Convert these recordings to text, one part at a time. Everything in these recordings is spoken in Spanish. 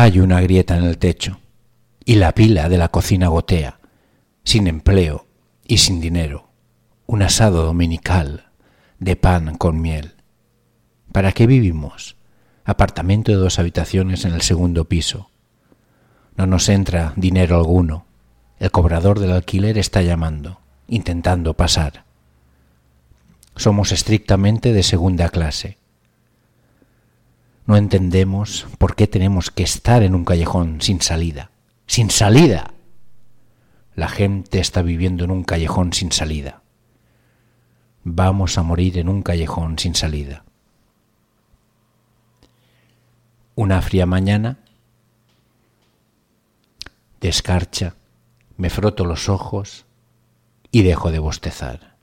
Hay una grieta en el techo y la pila de la cocina gotea, sin empleo y sin dinero, un asado dominical de pan con miel. ¿Para qué vivimos? Apartamento de dos habitaciones en el segundo piso. No nos entra dinero alguno. El cobrador del alquiler está llamando, intentando pasar. Somos estrictamente de segunda clase. No entendemos por qué tenemos que estar en un callejón sin salida. ¡Sin salida! La gente está viviendo en un callejón sin salida. Vamos a morir en un callejón sin salida. Una fría mañana, descarcha, me froto los ojos y dejo de bostezar.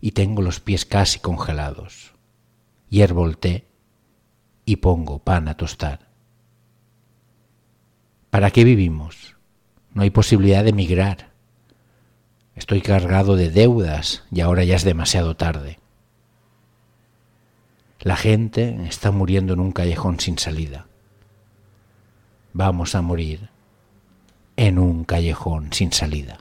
Y tengo los pies casi congelados. El té y pongo pan a tostar. ¿Para qué vivimos? No hay posibilidad de emigrar. Estoy cargado de deudas y ahora ya es demasiado tarde. La gente está muriendo en un callejón sin salida. Vamos a morir en un callejón sin salida.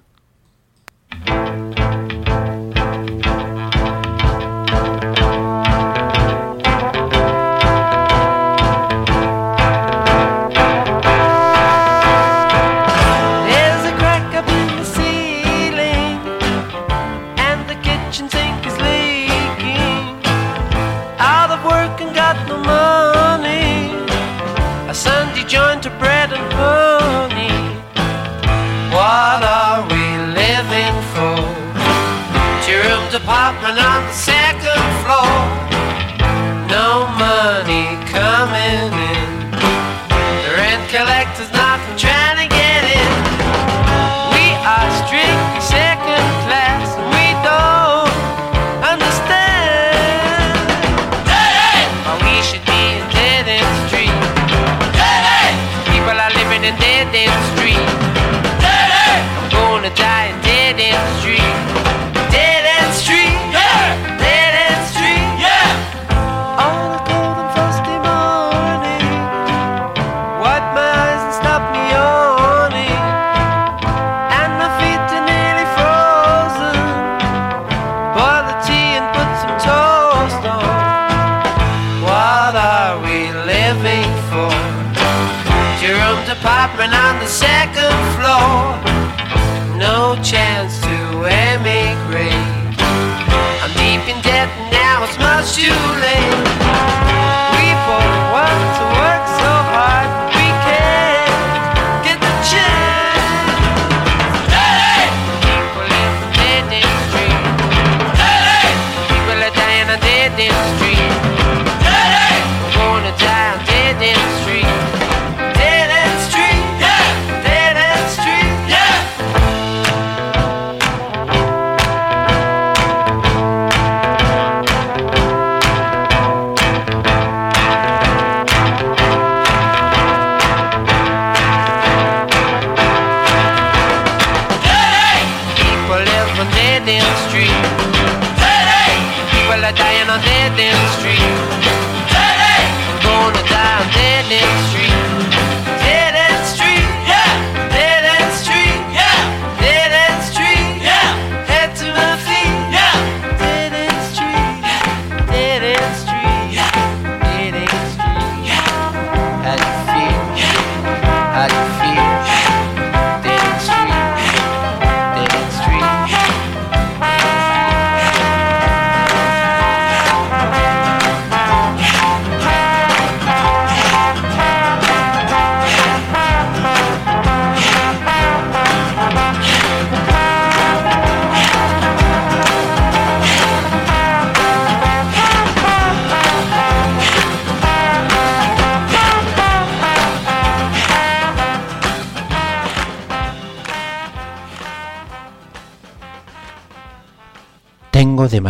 dance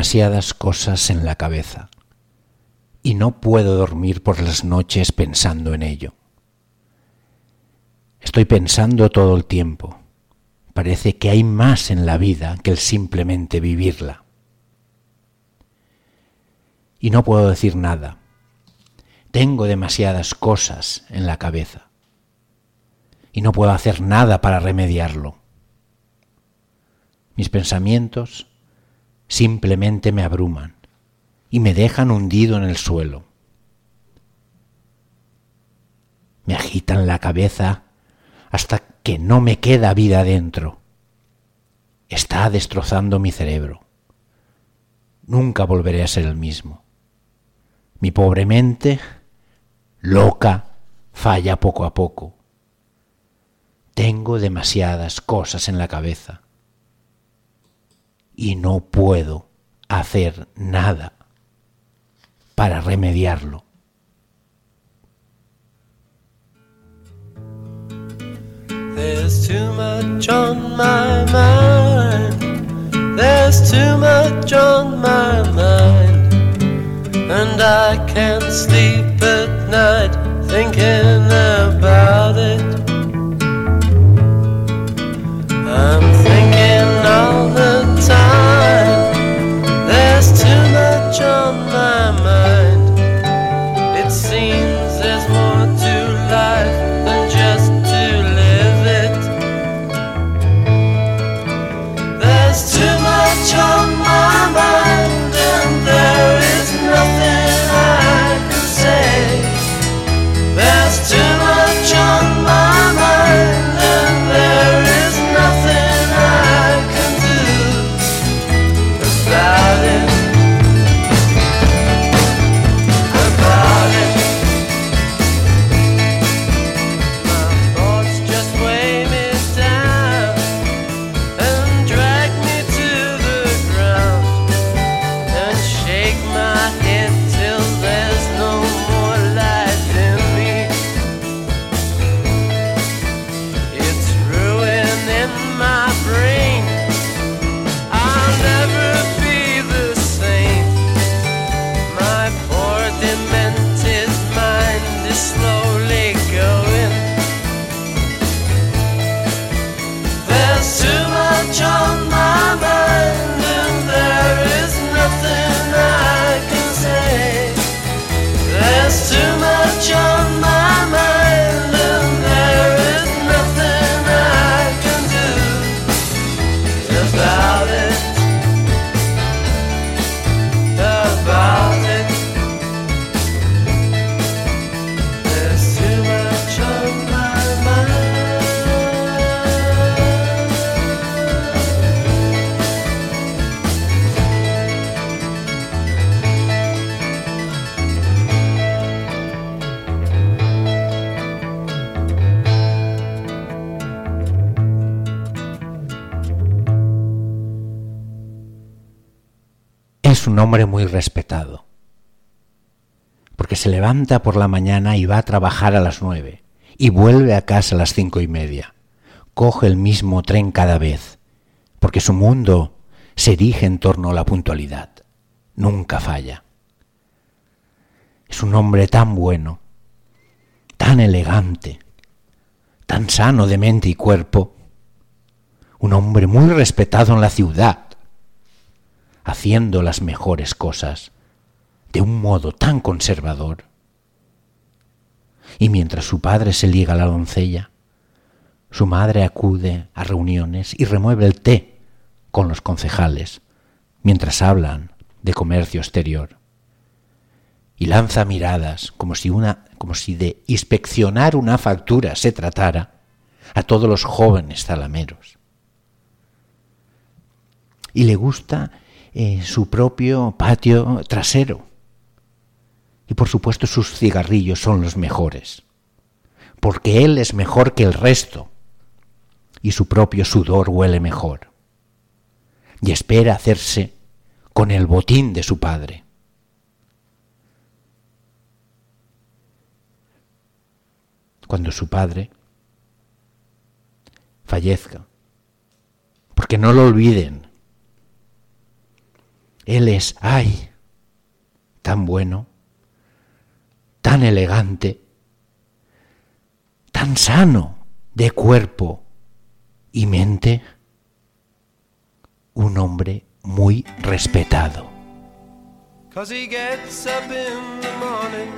demasiadas cosas en la cabeza y no puedo dormir por las noches pensando en ello. Estoy pensando todo el tiempo. Parece que hay más en la vida que el simplemente vivirla. Y no puedo decir nada. Tengo demasiadas cosas en la cabeza y no puedo hacer nada para remediarlo. Mis pensamientos simplemente me abruman y me dejan hundido en el suelo. Me agitan la cabeza hasta que no me queda vida dentro. Está destrozando mi cerebro. Nunca volveré a ser el mismo. Mi pobre mente, loca, falla poco a poco. Tengo demasiadas cosas en la cabeza y no puedo hacer nada para remediarlo. There's too much on my mind. There's too much on my mind. And I can't sleep at night thinking about it. I'm hombre muy respetado, porque se levanta por la mañana y va a trabajar a las nueve, y vuelve a casa a las cinco y media. Coge el mismo tren cada vez, porque su mundo se erige en torno a la puntualidad. Nunca falla. Es un hombre tan bueno, tan elegante, tan sano de mente y cuerpo, un hombre muy respetado en la ciudad, haciendo las mejores cosas de un modo tan conservador. Y mientras su padre se liga a la doncella, su madre acude a reuniones y remueve el té con los concejales, mientras hablan de comercio exterior. Y lanza miradas como si una como si de inspeccionar una factura se tratara a todos los jóvenes zalameros. Y le gusta eh, su propio patio trasero. Y por supuesto sus cigarrillos son los mejores, porque él es mejor que el resto y su propio sudor huele mejor. Y espera hacerse con el botín de su padre. Cuando su padre fallezca, porque no lo olviden, él es, ay, tan bueno, tan elegante, tan sano de cuerpo y mente, un hombre muy respetado. Cause he gets up in the morning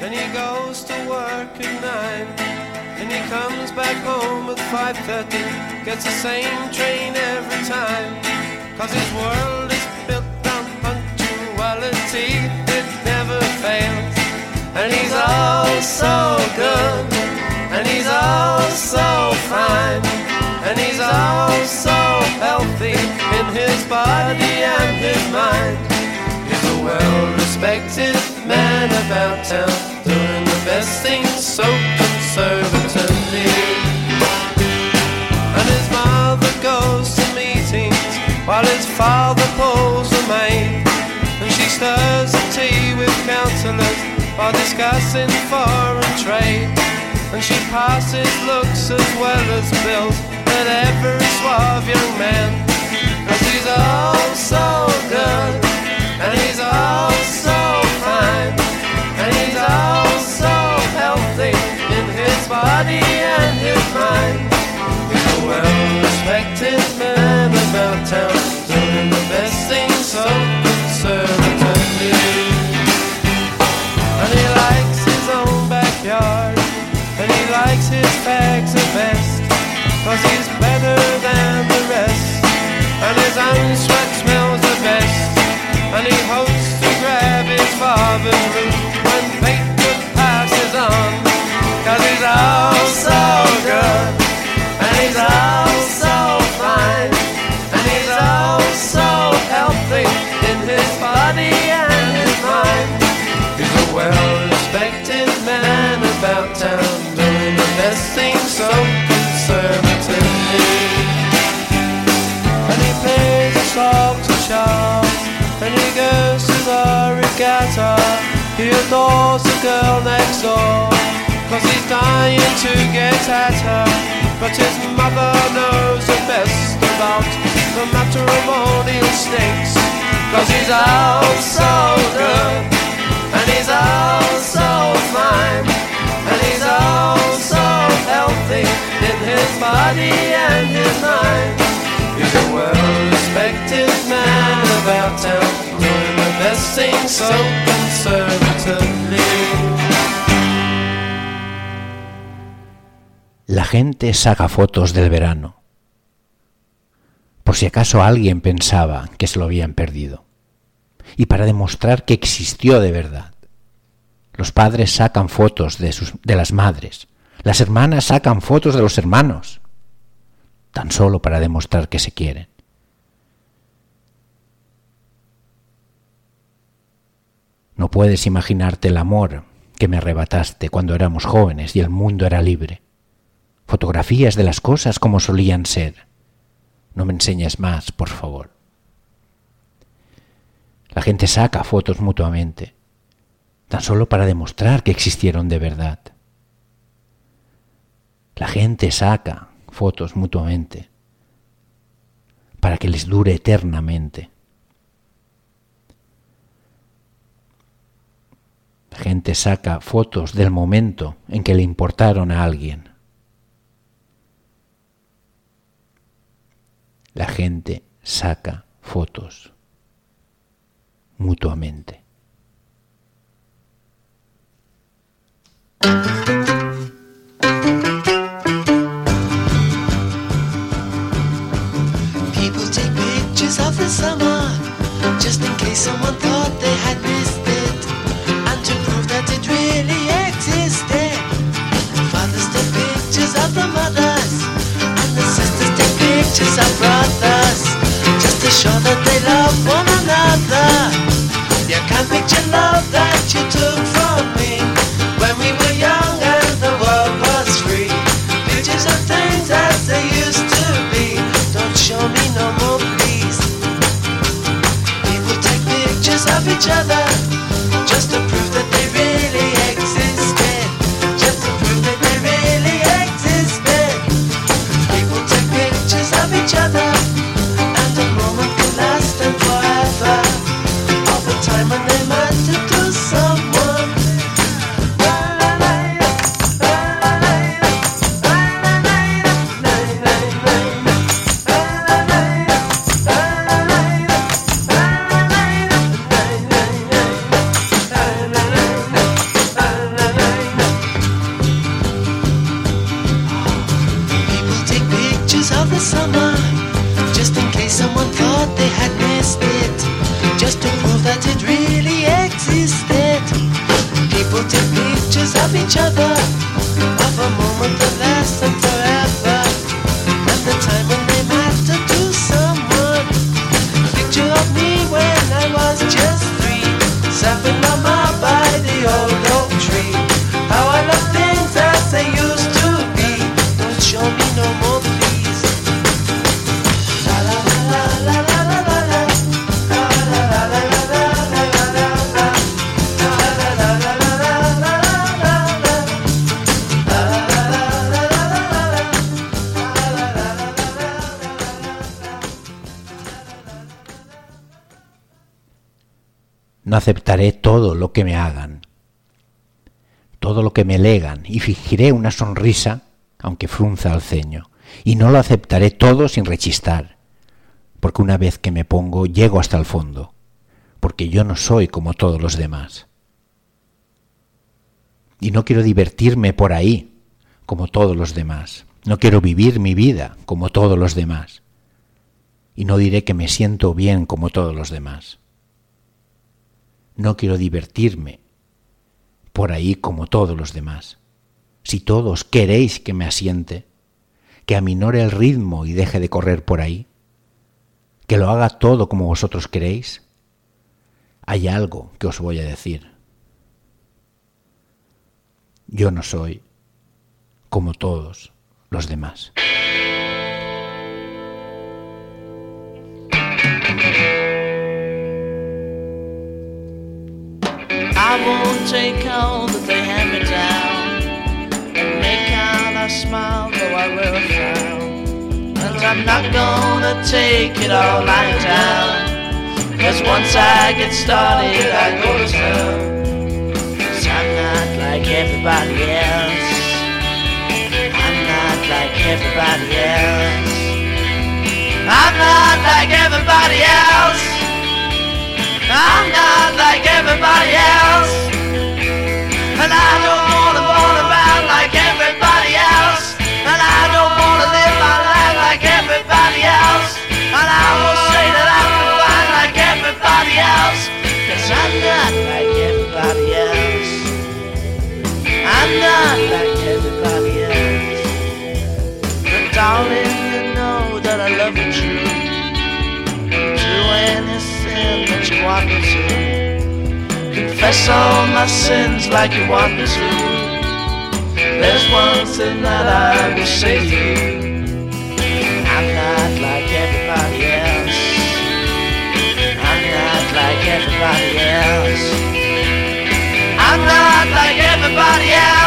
and he goes to work at nine. And he comes back home at 5.30, gets the same train every time. Cause his world is punctuality, it never fails. And he's all so good, and he's all so fine, and he's all so healthy in his body and his mind. He's a well-respected man about town, doing the best things so conservatively. And his mother goes to meetings while his father pulls the maid. And stirs the tea with counsellors while discussing foreign trade. And she passes looks as well as bills at every suave young man. Cause he's all so good, and he's all so fine, and he's all so healthy in his body and his mind. He's a well-respected man about town, his the best, cause he's better than the rest, and his own sweat smells the best, and he hopes to grab his father's root when Bateman passes on, cause he's all so good, and he's all so fine, and he's all so healthy in his body and his mind. He's a well-respected man about town, best things so conservatively. And he plays a song to Charles, and he goes to the regatta. He adores the girl next door, cause he's dying to get at her. But his mother knows the best about the matrimonial stakes, cause he's out so good. And he's all so fine, and he's all so healthy a well-respected man about. La gente saca fotos del verano, por si acaso alguien pensaba que se lo habían perdido, y para demostrar que existió de verdad. Los padres sacan fotos de, sus, de las madres, las hermanas sacan fotos de los hermanos, tan solo para demostrar que se quieren. No puedes imaginarte el amor que me arrebataste cuando éramos jóvenes y el mundo era libre. Fotografías de las cosas como solían ser. No me enseñes más, por favor. La gente saca fotos mutuamente, tan solo para demostrar que existieron de verdad. La gente saca fotos mutuamente para que les dure eternamente. La gente saca fotos del momento en que le importaron a alguien. La gente saca fotos mutuamente. The summer just in case someone thought they had missed it and to prove that it really existed. Fathers take pictures of the mothers and the sisters take pictures of brothers just to show that they love one another. You can each of each other just to prove that que me hagan, todo lo que me legan, y fingiré una sonrisa, aunque frunza el ceño, y no lo aceptaré todo sin rechistar, porque una vez que me pongo llego hasta el fondo, porque yo no soy como todos los demás. Y no quiero divertirme por ahí, como todos los demás. No quiero vivir mi vida como todos los demás. Y no diré que me siento bien como todos los demás. No quiero divertirme por ahí como todos los demás. Si todos queréis que me asiente, que aminore el ritmo y deje de correr por ahí, que lo haga todo como vosotros queréis, hay algo que os voy a decir. Yo no soy como todos los demás. I won't take all that they hand me down and make out I smile, though I will frown. And I'm not gonna take it all lying down. Cause once I get started, I go to town. Cause I'm not like everybody else. I'm not like everybody else. I'm not like everybody else. I'm not like want me to. Confess all my sins like you want me to. There's one thing that I will say to you. I'm not like everybody else. I'm not like everybody else. I'm not like everybody else.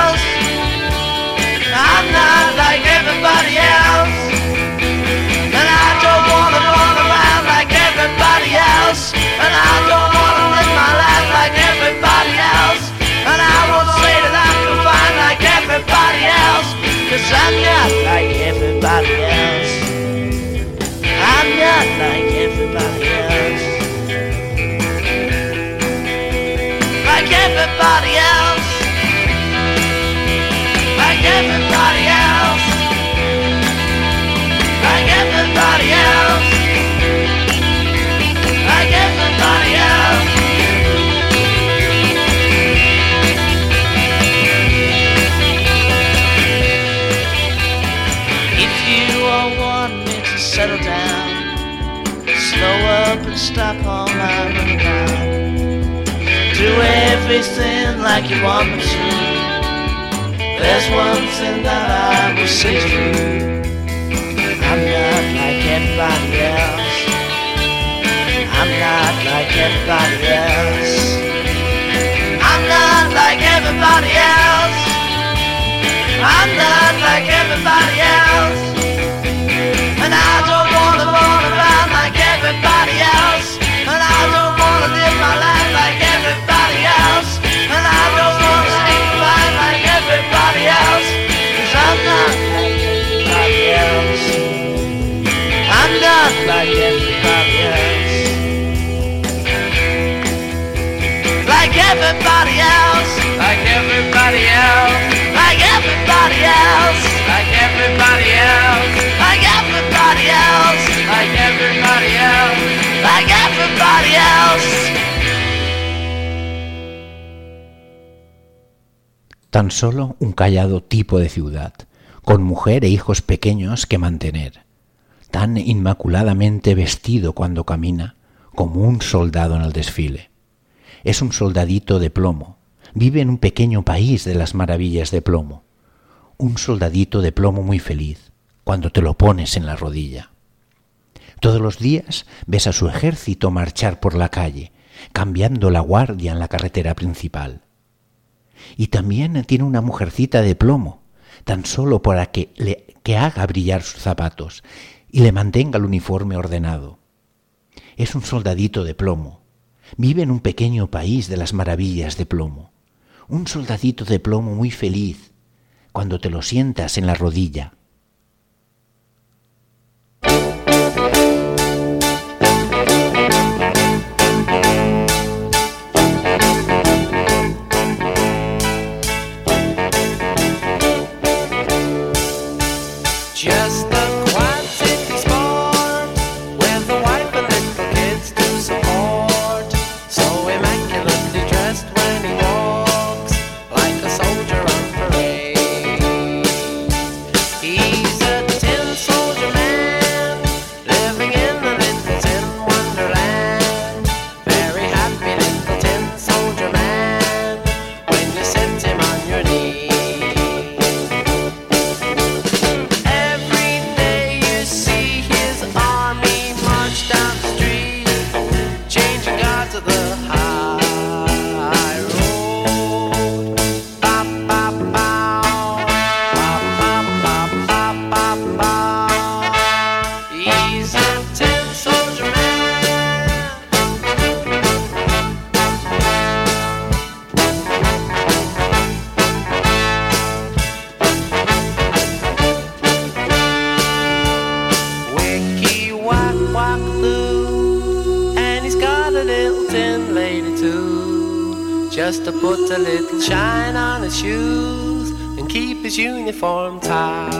Like you want me to. There's one thing that I will say to you. I'm not like everybody else. I'm not like everybody else. I'm not like everybody else. I'm not like everybody else. And I don't wanna run around like everybody else. And I don't wanna live my life like I'm like everybody else. Like everybody else. Like everybody else. Like everybody else. Like everybody else. Like everybody else. Like everybody else. Like everybody else. Tan solo un callado tipo de ciudad, con mujer e hijos pequeños que mantener tan inmaculadamente vestido cuando camina como un soldado en el desfile. Es un soldadito de plomo, vive en un pequeño país de las maravillas de plomo, un soldadito de plomo muy feliz cuando te lo pones en la rodilla. Todos los días ves a su ejército marchar por la calle, cambiando la guardia en la carretera principal. Y también tiene una mujercita de plomo, tan solo para que le que haga brillar sus zapatos y le mantenga el uniforme ordenado. Es un soldadito de plomo. Vive en un pequeño país de las maravillas de plomo. Un soldadito de plomo muy feliz cuando te lo sientas en la rodilla. Shoes and keep his uniform tight.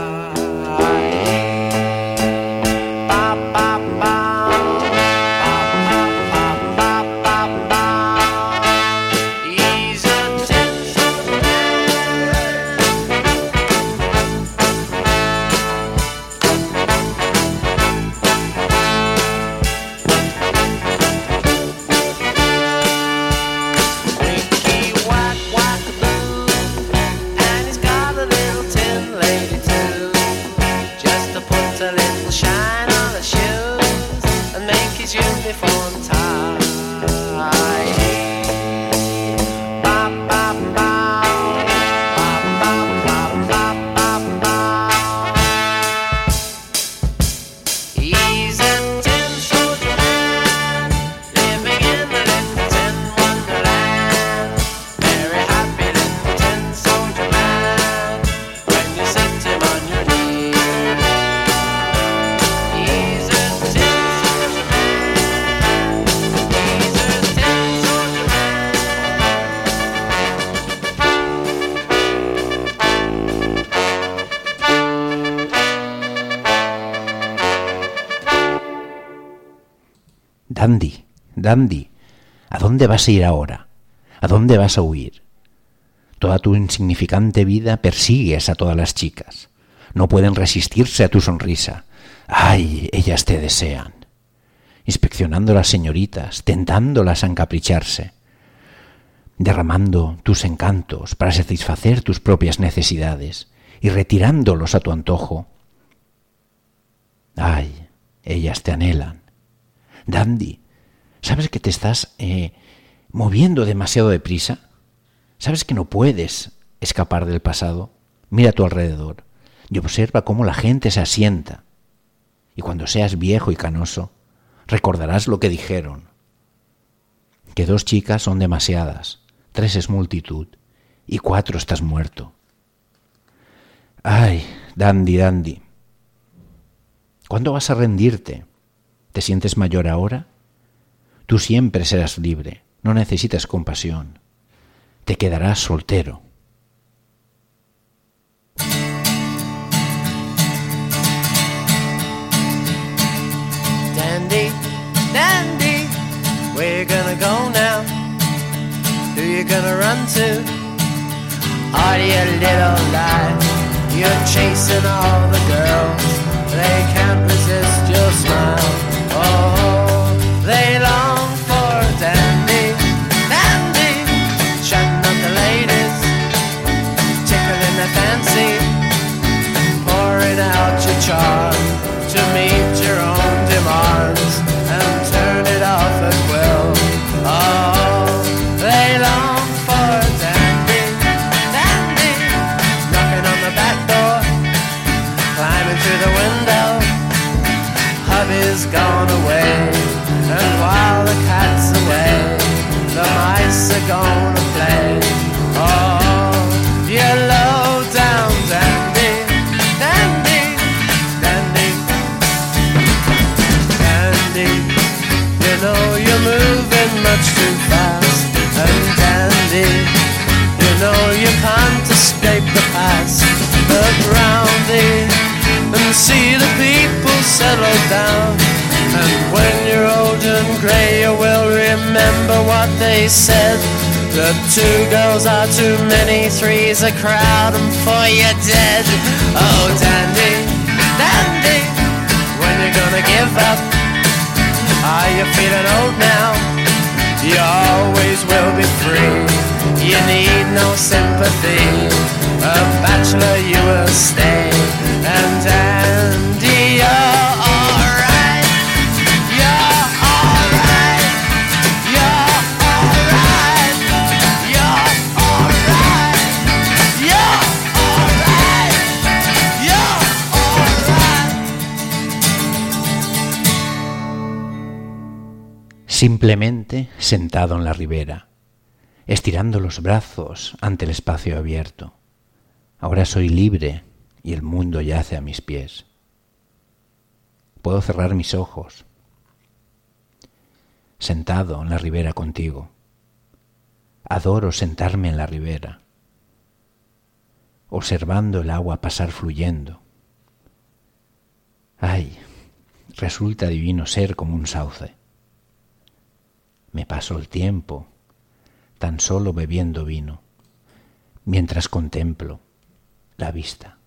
Dandy, ¿a dónde vas a ir ahora? ¿A dónde vas a huir? Toda tu insignificante vida persigues a todas las chicas. No pueden resistirse a tu sonrisa. ¡Ay! Ellas te desean. Inspeccionando las señoritas, tentándolas a encapricharse, derramando tus encantos para satisfacer tus propias necesidades y retirándolos a tu antojo. ¡Ay! Ellas te anhelan. Dandy, ¿sabes que te estás eh, moviendo demasiado deprisa? ¿Sabes que no puedes escapar del pasado? Mira a tu alrededor y observa cómo la gente se asienta. Y cuando seas viejo y canoso, recordarás lo que dijeron. Que dos chicas son demasiadas, tres es multitud y cuatro estás muerto. Ay, Dandy, Dandy. ¿Cuándo vas a rendirte? ¿Te sientes mayor ahora? Tú siempre serás libre, no necesitas compasión. Te quedarás soltero. Dandy, Dandy, where you gonna go now? Who you gonna run to? Are you little lie? You're chasing all the girls. They can't resist your smile. Oh, they long fancy, pouring out your charm to meet your own demands and turn it off at will. Oh, they long for dandy, dandy, knocking on the back door, climbing through the window. Hubby's gone away, and while the cat's away, the mice are gonna play. And see the people settle down. And when you're old and grey, you will remember what they said. The two girls are too many, three's a crowd, and four you're dead. Oh, dandy, dandy, when you gonna give up? Are you feeling old now? You always will be free. You need no sympathy. A bachelor you will stay. And Andy, simplemente sentado en la ribera, estirando los brazos ante el espacio abierto. Ahora soy libre y el mundo yace a mis pies. Puedo cerrar mis ojos, sentado en la ribera contigo. Adoro sentarme en la ribera, observando el agua pasar fluyendo. Ay, resulta divino ser como un sauce. Me paso el tiempo tan solo bebiendo vino, mientras contemplo la vista.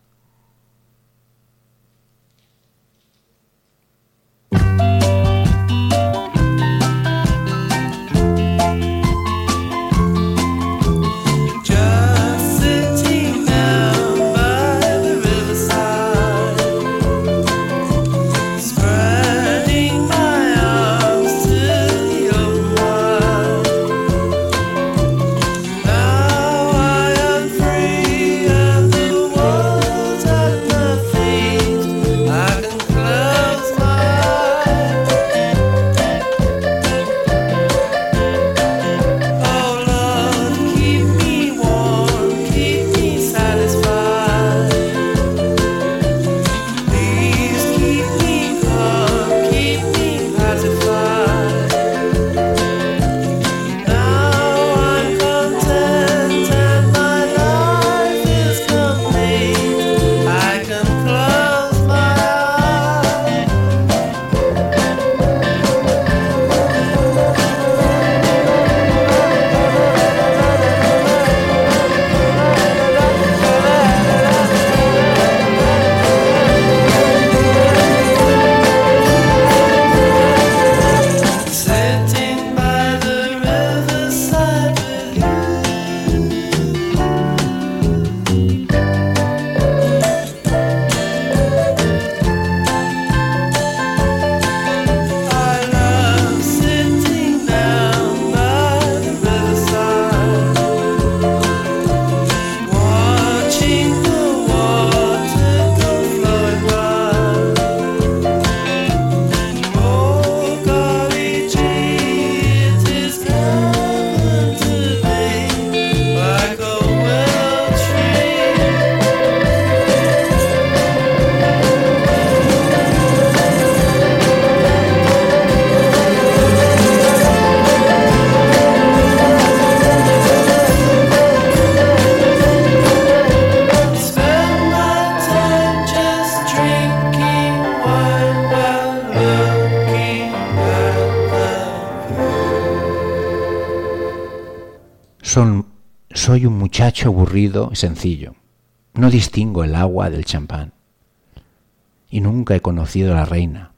Muchacho aburrido y sencillo. No distingo el agua del champán. Y nunca he conocido a la reina.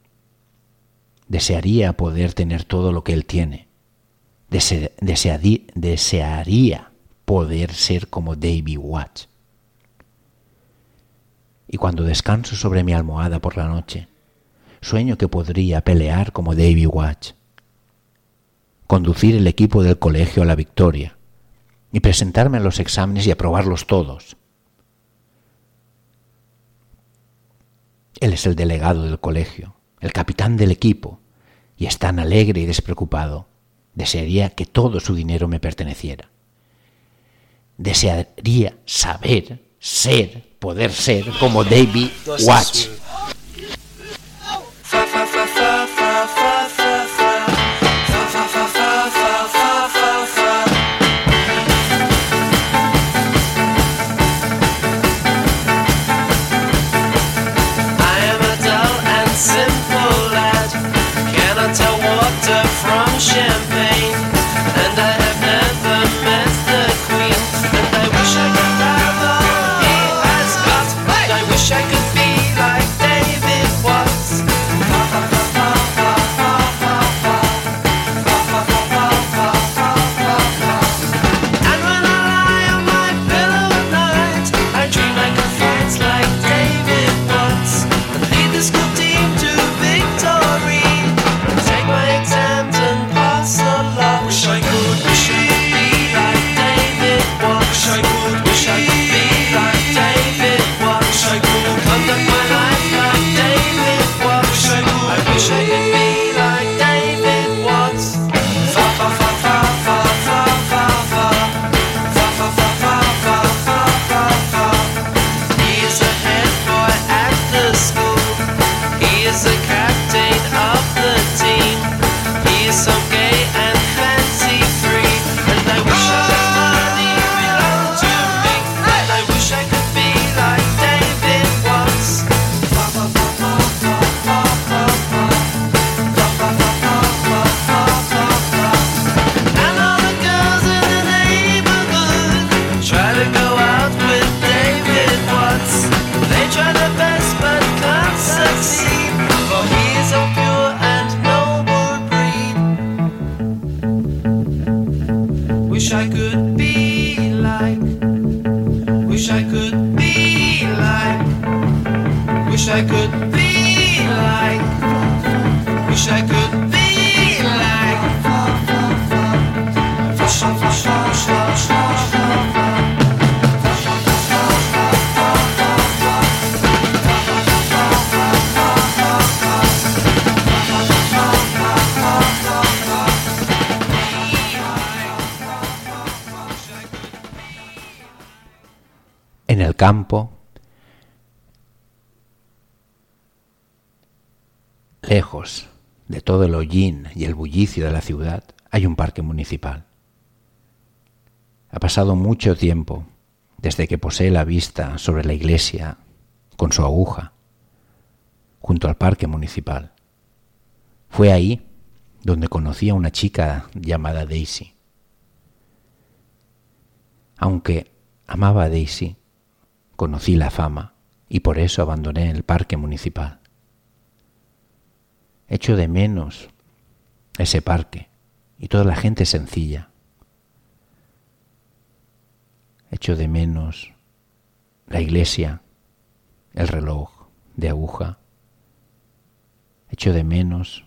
Desearía poder tener todo lo que él tiene. Desearía poder ser como Davy Watts. Y cuando descanso sobre mi almohada por la noche, sueño que podría pelear como Davy Watts, conducir el equipo del colegio a la victoria y presentarme a los exámenes y aprobarlos todos. Él es el delegado del colegio, el capitán del equipo, y es tan alegre y despreocupado. Desearía que todo su dinero me perteneciera. Desearía saber, ser, poder ser como David Watch. Campo, lejos de todo el hollín y el bullicio de la ciudad, hay un parque municipal. Ha pasado mucho tiempo desde que posee la vista sobre la iglesia con su aguja, junto al parque municipal. Fue ahí donde conocí a una chica llamada Daisy. Aunque amaba a Daisy, conocí la fama y por eso abandoné el parque municipal. Echo de menos ese parque y toda la gente sencilla. Echo de menos la iglesia, el reloj de aguja. Echo de menos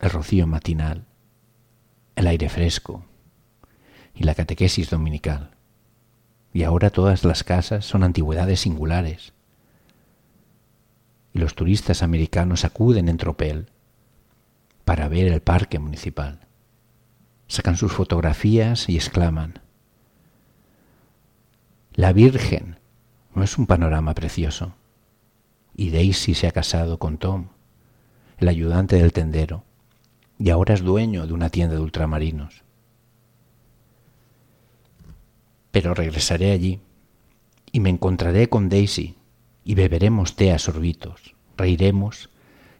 el rocío matinal, el aire fresco y la catequesis dominical. Y ahora todas las casas son antigüedades singulares. Y los turistas americanos acuden en tropel para ver el parque municipal. Sacan sus fotografías y exclaman, La Virgen no es un panorama precioso. Y Daisy se ha casado con Tom, el ayudante del tendero, y ahora es dueño de una tienda de ultramarinos. Pero regresaré allí y me encontraré con Daisy y beberemos té a sorbitos, reiremos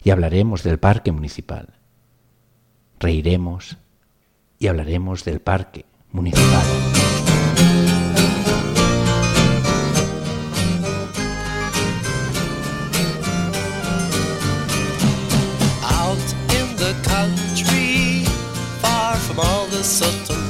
y hablaremos del parque municipal. Reiremos y hablaremos del parque municipal. Out in the country, far from all the subtle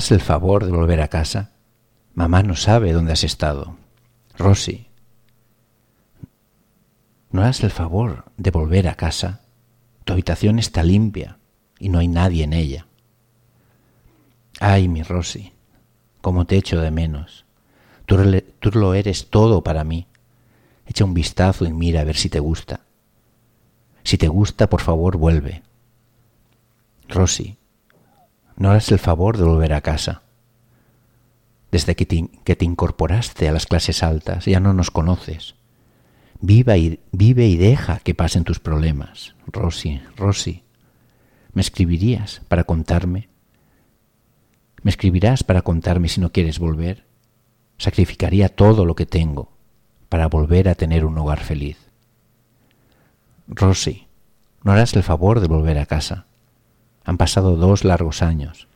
harás el favor de volver a casa? Mamá no sabe dónde has estado. Rosy, ¿no harás el favor de volver a casa? Tu habitación está limpia y no hay nadie en ella. Ay, mi Rosy, cómo te echo de menos. Tú, tú lo eres todo para mí. Echa un vistazo y mira a ver si te gusta. Si te gusta, por favor, vuelve. Rosy, no harás el favor de volver a casa. Desde que te, incorporaste a las clases altas ya no nos conoces. Viva y, vive y deja que pasen tus problemas. Rosy, Rosy, ¿me escribirías para contarme? ¿Me escribirás para contarme si no quieres volver? Sacrificaría todo lo que tengo para volver a tener un hogar feliz. Rosy, no harás el favor de volver a casa. Han pasado dos largos años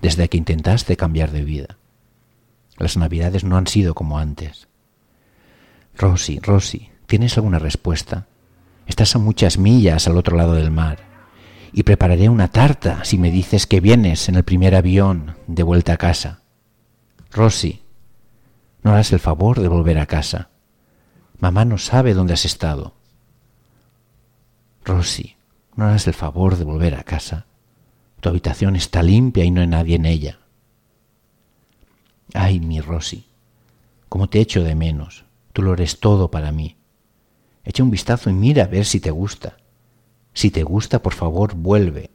desde que intentaste cambiar de vida. Las navidades no han sido como antes. Rosy, Rosy, ¿tienes alguna respuesta? Estás a muchas millas al otro lado del mar y prepararé una tarta si me dices que vienes en el primer avión de vuelta a casa. Rosy, no harás el favor de volver a casa. Mamá no sabe dónde has estado. Rosy, ¿no harás el favor de volver a casa? Tu habitación está limpia y no hay nadie en ella. Ay, mi Rosy, cómo te echo de menos. Tú lo eres todo para mí. Echa un vistazo y mira a ver si te gusta. Si te gusta, por favor, vuelve.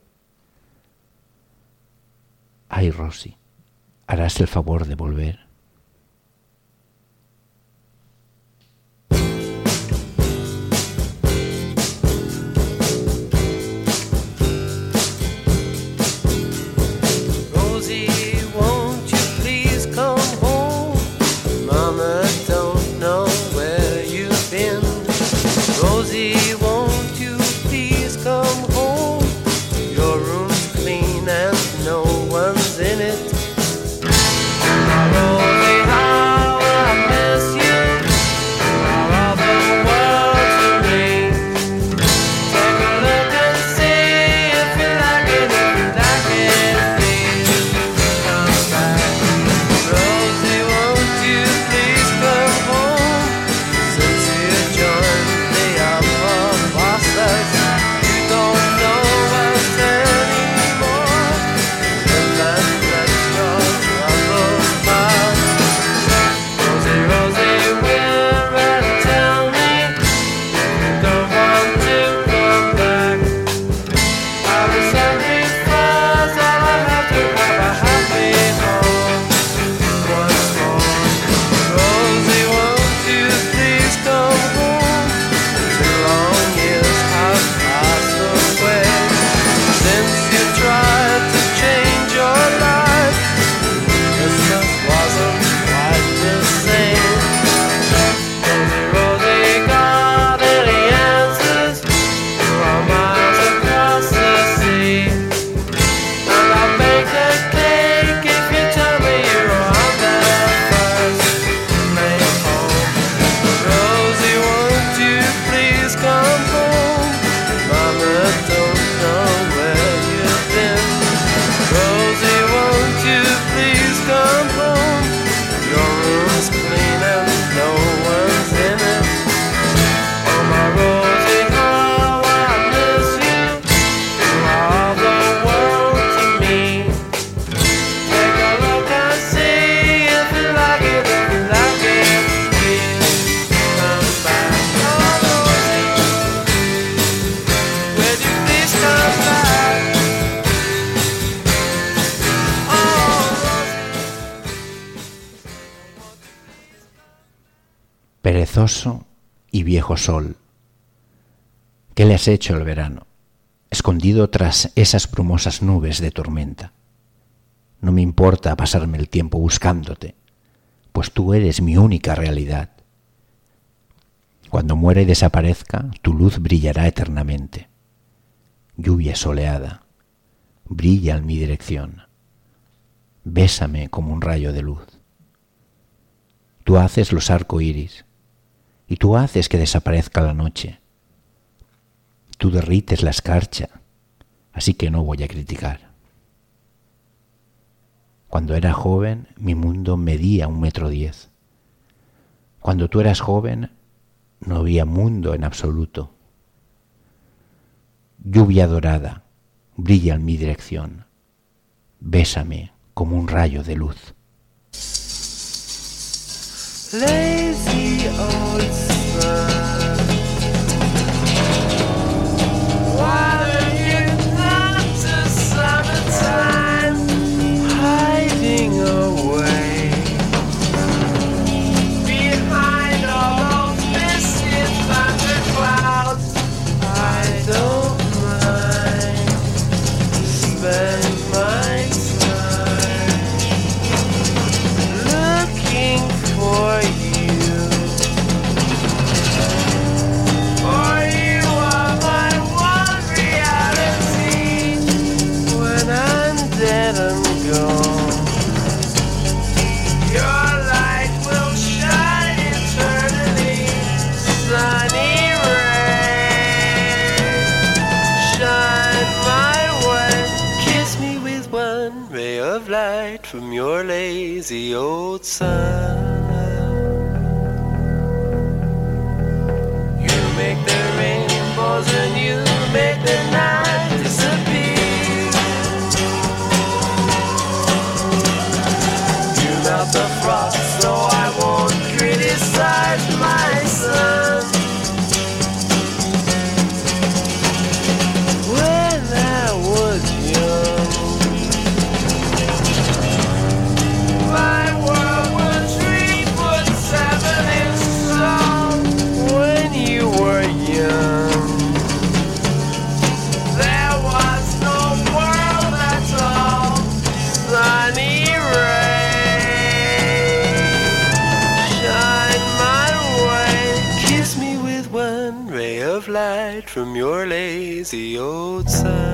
Ay, Rosy, ¿harás el favor de volver? ¿Qué le has hecho el verano? Escondido tras esas brumosas nubes de tormenta. No me importa pasarme el tiempo buscándote, pues tú eres mi única realidad. Cuando muera y desaparezca, tu luz brillará eternamente. Lluvia soleada, brilla en mi dirección. Bésame como un rayo de luz. Tú haces los arco iris, y tú haces que desaparezca la noche. Tú derrites la escarcha, así que no voy a criticar. Cuando era joven, mi mundo medía un metro diez. Cuando tú eras joven, no había mundo en absoluto. Lluvia dorada, brilla en mi dirección. Bésame como un rayo de luz. Lazy old lazy old sun. Lazy old sun.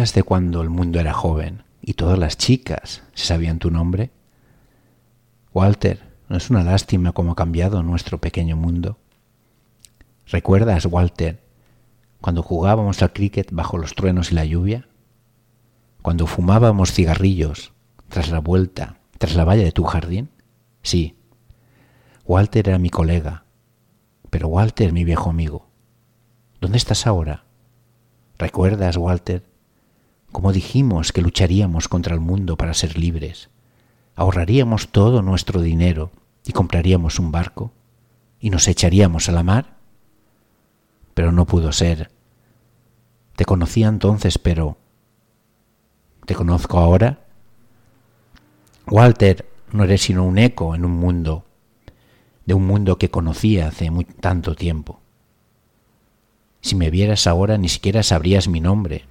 Acuerdas de cuando el mundo era joven y todas las chicas se sabían tu nombre? Walter, ¿no es una lástima cómo ha cambiado nuestro pequeño mundo? ¿Recuerdas, Walter, cuando jugábamos al cricket bajo los truenos y la lluvia? Cuando fumábamos cigarrillos tras la vuelta, tras la valla de tu jardín? Sí. Walter era mi colega, pero Walter mi viejo amigo. ¿Dónde estás ahora? ¿Recuerdas, Walter, cómo dijimos que lucharíamos contra el mundo para ser libres? Ahorraríamos todo nuestro dinero y compraríamos un barco y nos echaríamos a la mar. Pero no pudo ser. Te conocía entonces, pero ¿te conozco ahora? Walter, no eres sino un eco en un mundo, de un mundo que conocí hace muy, tanto tiempo. Si me vieras ahora ni siquiera sabrías mi nombre.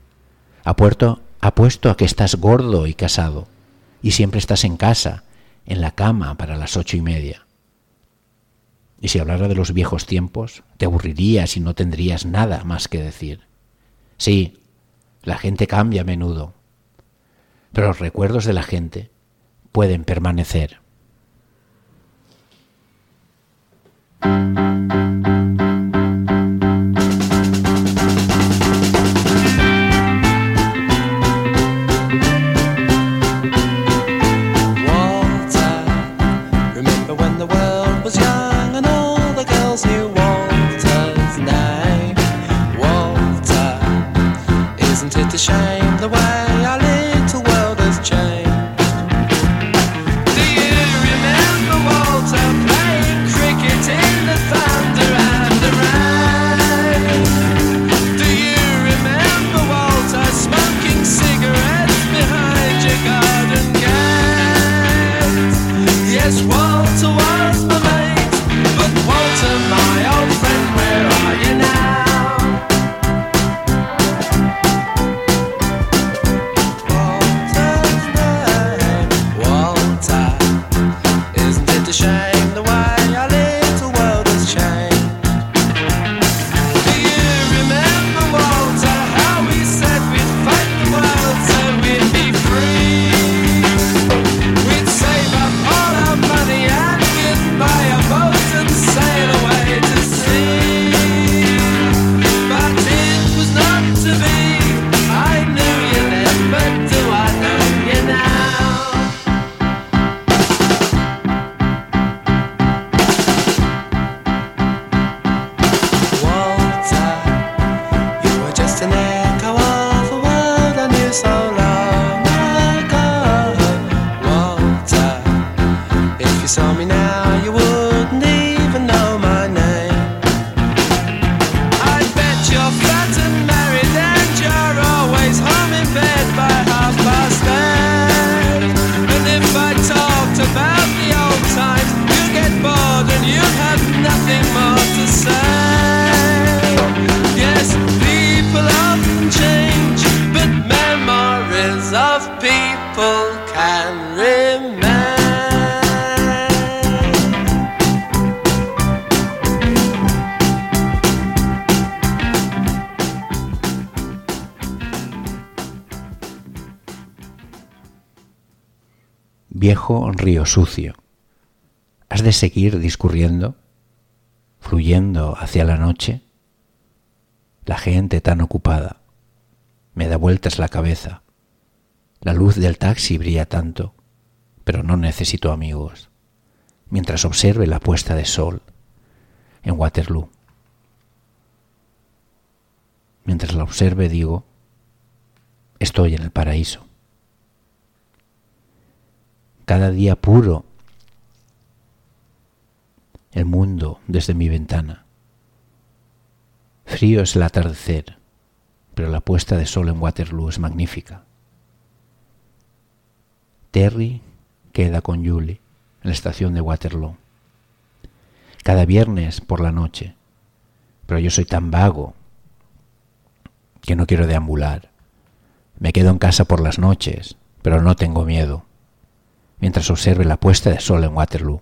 Apuesto, apuesto a que estás gordo y casado, y siempre estás en casa, en la cama para las ocho y media. Y si hablara de los viejos tiempos, te aburrirías y no tendrías nada más que decir. Sí, la gente cambia a menudo, pero los recuerdos de la gente pueden permanecer. Río sucio, ¿has de seguir discurriendo, fluyendo hacia la noche? La gente tan ocupada me da vueltas la cabeza. La luz del taxi brilla tanto, pero no necesito amigos. Mientras observe la puesta de sol en Waterloo. Mientras la observe digo, estoy en el paraíso. Cada día puro el mundo desde mi ventana. Frío es el atardecer, pero la puesta de sol en Waterloo es magnífica. Terry queda con Julie en la estación de Waterloo. Cada viernes por la noche, pero yo soy tan vago que no quiero deambular. Me quedo en casa por las noches, pero no tengo miedo, mientras observe la puesta de sol en Waterloo.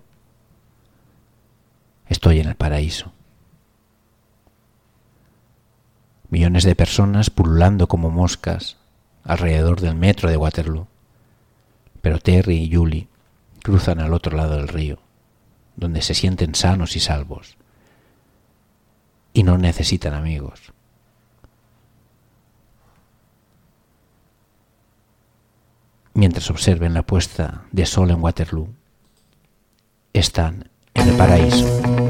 Estoy en el paraíso. Millones de personas pululando como moscas alrededor del metro de Waterloo. Pero Terry y Julie cruzan al otro lado del río, donde se sienten sanos y salvos. Y no necesitan amigos. Mientras observen la puesta de sol en Waterloo, están en el paraíso.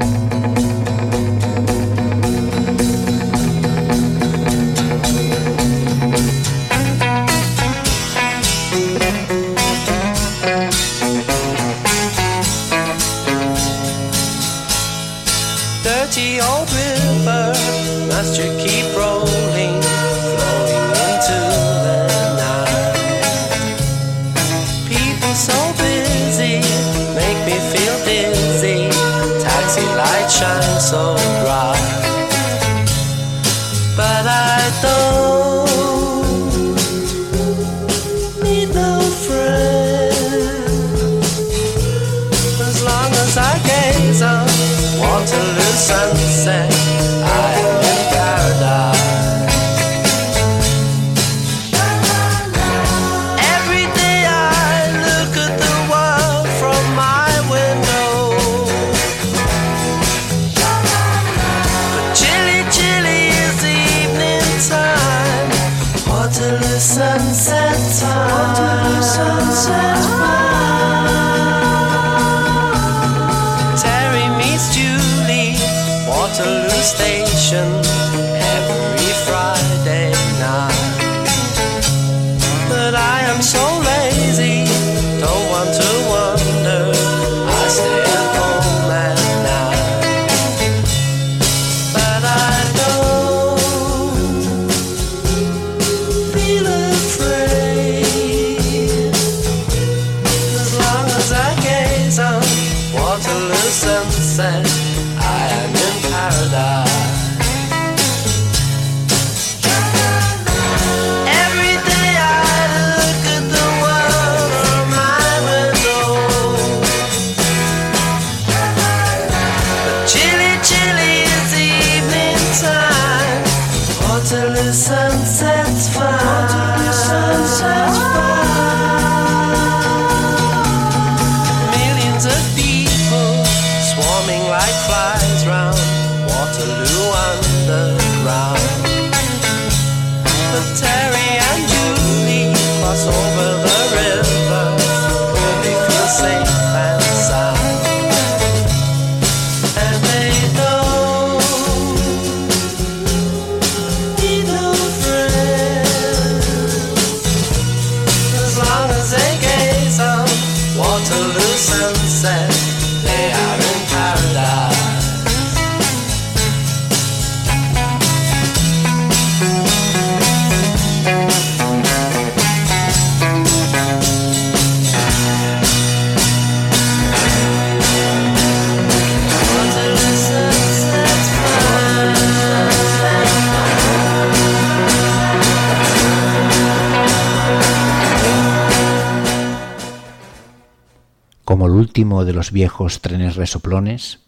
Último de los viejos trenes resoplones,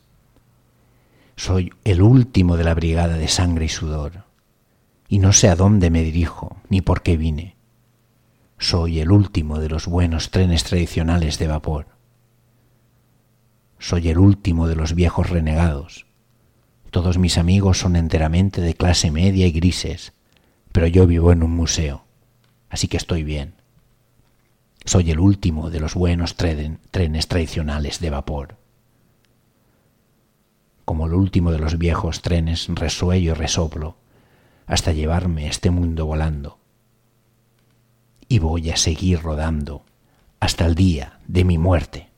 soy el último de la brigada de sangre y sudor, y no sé a dónde me dirijo ni por qué vine. Soy el último de los buenos trenes tradicionales de vapor. Soy el último de los viejos renegados. Todos mis amigos son enteramente de clase media y grises, pero yo vivo en un museo, así que estoy bien. Soy el último de los buenos tren- trenes tradicionales de vapor. Como el último de los viejos trenes resuello y resoplo hasta llevarme este mundo volando. Y voy a seguir rodando hasta el día de mi muerte.